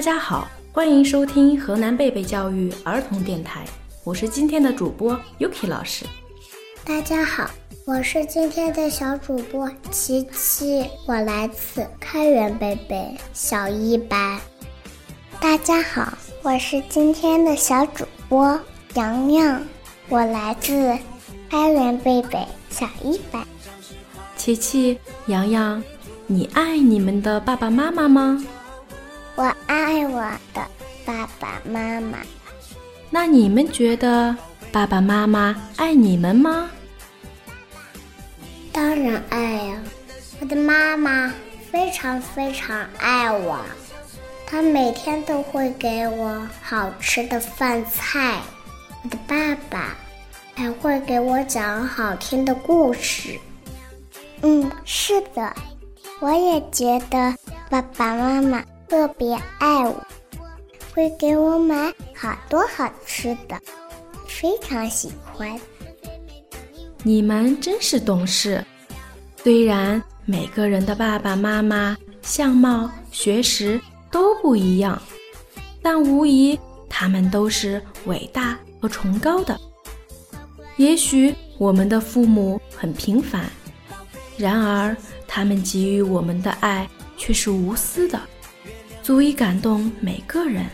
大家好，欢迎收听河南贝贝教育儿童电台，我是今天的主播 Yuki 老师。大家好，我是今天的小主播琪琪，我来自开元贝贝小一班。大家好，我是今天的小主播洋洋，我来自开元贝贝小一班。琪琪、洋洋，你爱你们的爸爸妈妈吗？我爱我的爸爸妈妈。那你们觉得爸爸妈妈爱你们吗？当然爱呀！我的妈妈非常非常爱我，她每天都会给我好吃的饭菜。我的爸爸还会给我讲好听的故事。嗯，是的，我也觉得爸爸妈妈。特别爱我，会给我买好多好吃的，非常喜欢。你们真是懂事。虽然每个人的爸爸妈妈相貌、学识都不一样，但无疑他们都是伟大和崇高的。也许我们的父母很平凡，然而他们给予我们的爱却是无私的。足以感动每个人，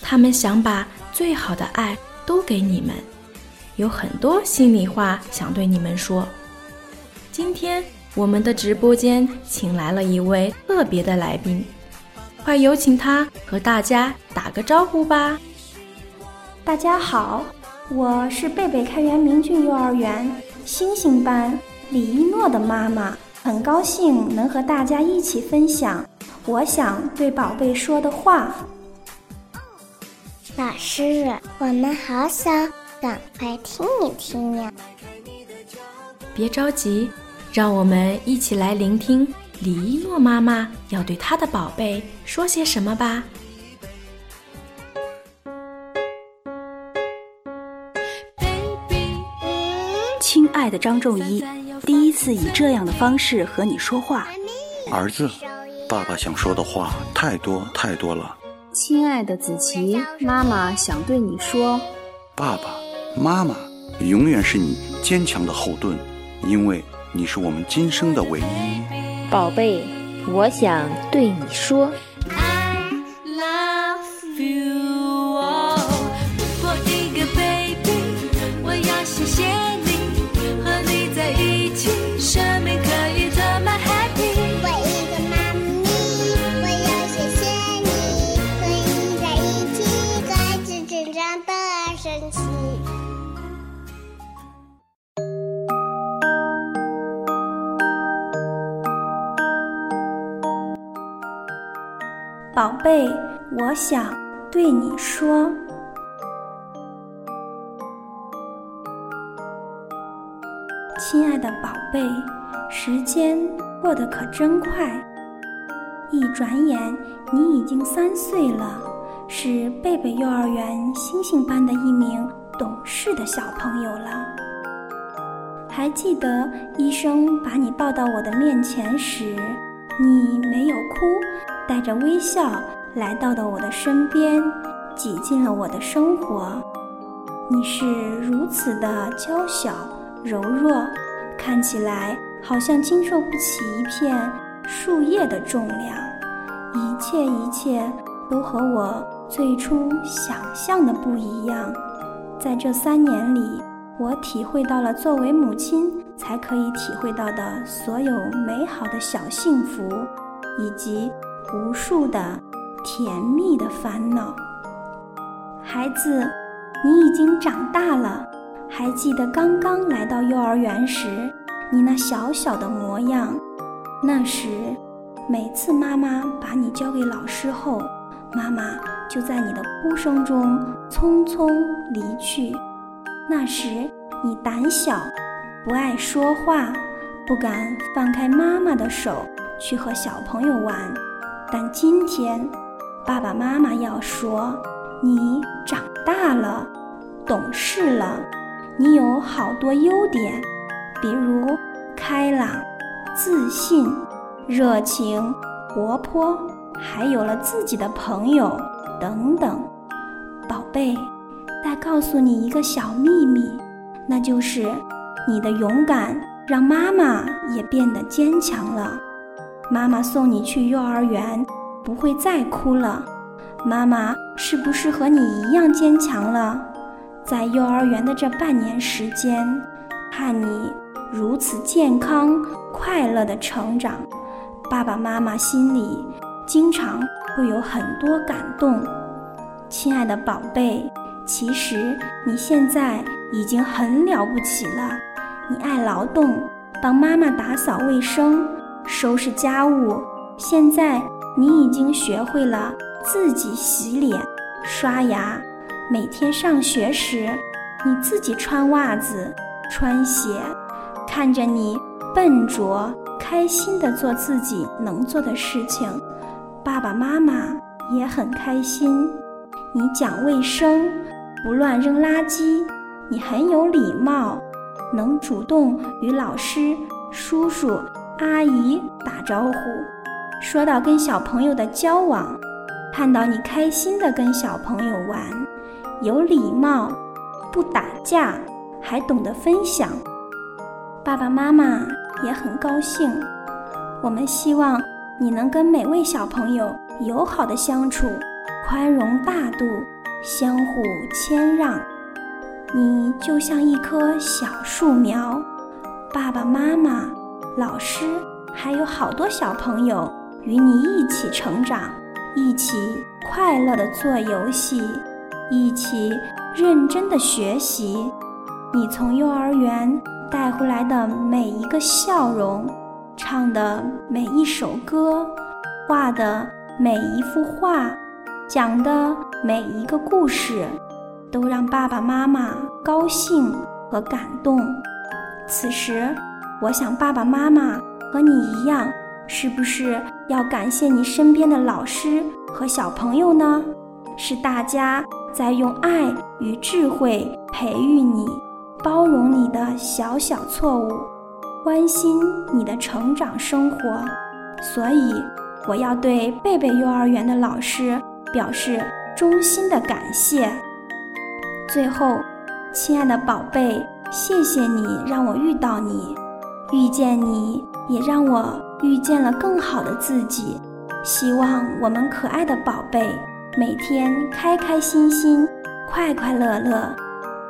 他们想把最好的爱都给你们，有很多心里话想对你们说。今天我们的直播间请来了一位特别的来宾，快有请他和大家打个招呼吧。大家好，我是贝贝开元明骏幼儿园星星班李一诺的妈妈，很高兴能和大家一起分享。我想对宝贝说的话，老师，我们好想赶快听一听呀！别着急，让我们一起来聆听李一诺妈妈要对她的宝贝说些什么吧。亲爱的张仲一，第一次以这样的方式和你说话，儿子。爸爸想说的话太多太多了，亲爱的子琪，妈妈想对你说，爸爸妈妈永远是你坚强的后盾，因为你是我们今生的唯一。宝贝，我想对你说。宝贝，我想对你说，亲爱的宝贝，时间过得可真快，一转眼你已经三岁了，是贝贝幼儿园星星班的一名懂事的小朋友了。还记得医生把你抱到我的面前时，你没有哭。带着微笑来到了我的身边，挤进了我的生活。你是如此的娇小柔弱，看起来好像经受不起一片树叶的重量。一切一切都和我最初想象的不一样。在这三年里，我体会到了作为母亲才可以体会到的所有美好的小幸福，以及。无数的甜蜜的烦恼，孩子，你已经长大了。还记得刚刚来到幼儿园时，你那小小的模样？那时，每次妈妈把你交给老师后，妈妈就在你的哭声中匆匆离去。那时，你胆小，不爱说话，不敢放开妈妈的手去和小朋友玩。但今天，爸爸妈妈要说，你长大了，懂事了，你有好多优点，比如开朗、自信、热情、活泼、还有了自己的朋友等等。宝贝，再告诉你一个小秘密，那就是你的勇敢让妈妈也变得坚强了。妈妈送你去幼儿园，不会再哭了。妈妈是不是和你一样坚强了？在幼儿园的这半年时间，看你。如此健康快乐的成长，爸爸妈妈心里经常会有很多感动。亲爱的宝贝，其实你现在已经很了不起了。你爱劳动，帮妈妈打扫卫生、收拾家务。现在你已经学会了自己洗脸、刷牙。每天上学时，你自己穿袜子、穿鞋。看着你笨拙、开心地做自己能做的事情，爸爸妈妈也很开心。你讲卫生，不乱扔垃圾，你很有礼貌，能主动与老师、叔叔、阿姨打招呼。说到跟小朋友的交往，看到你开心的跟小朋友玩，有礼貌，不打架，还懂得分享。爸爸妈妈也很高兴。我们希望你能跟每位小朋友友好的相处，宽容大度，相互谦让。你就像一棵小树苗，爸爸妈妈、老师还有好多小朋友与你一起成长，一起快乐的做游戏，一起认真的学习。你从幼儿园。带回来的每一个笑容，唱的每一首歌，画的每一幅画，讲的每一个故事，都让爸爸妈妈高兴和感动。此时，我想爸爸妈妈和你一样，是不是要感谢你身边的老师和小朋友呢？是大家在用爱与智慧培育你。包容你的小小错误，关心你的成长生活，所以我要对贝贝幼儿园的老师表示衷心的感谢。最后，亲爱的宝贝，谢谢你让我遇到你，遇见你也让我遇见了更好的自己。希望我们可爱的宝贝每天开开心心、快快乐乐。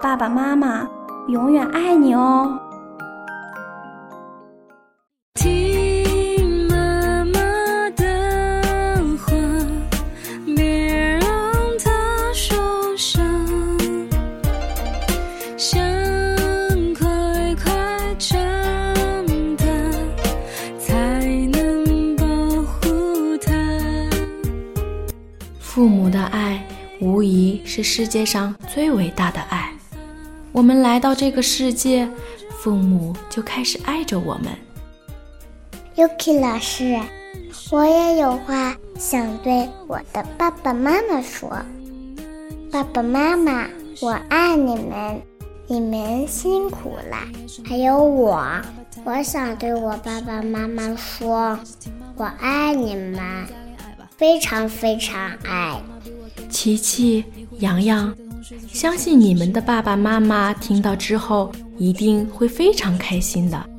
爸爸妈妈。永远爱你哦。父母的爱，无疑是世界上最伟大的爱。我们来到这个世界，父母就开始爱着我们。Yuki 老师，我也有话想对我的爸爸妈妈说。爸爸妈妈，我爱你们，你们辛苦了。还有我，我想对我爸爸妈妈说，我爱你们，非常非常爱。琪琪、洋洋。相信你们的爸爸妈妈听到之后一定会非常开心的。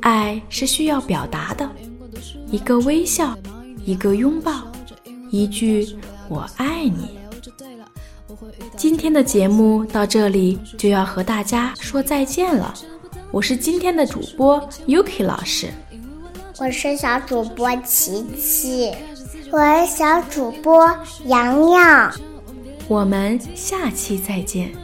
爱是需要表达的，一个微笑，一个拥抱，一句“我爱你”。今天的节目到这里就要和大家说再见了。我是今天的主播 Yuki 老师，我是小主播琪琪，我是小主播洋洋。我们下期再见。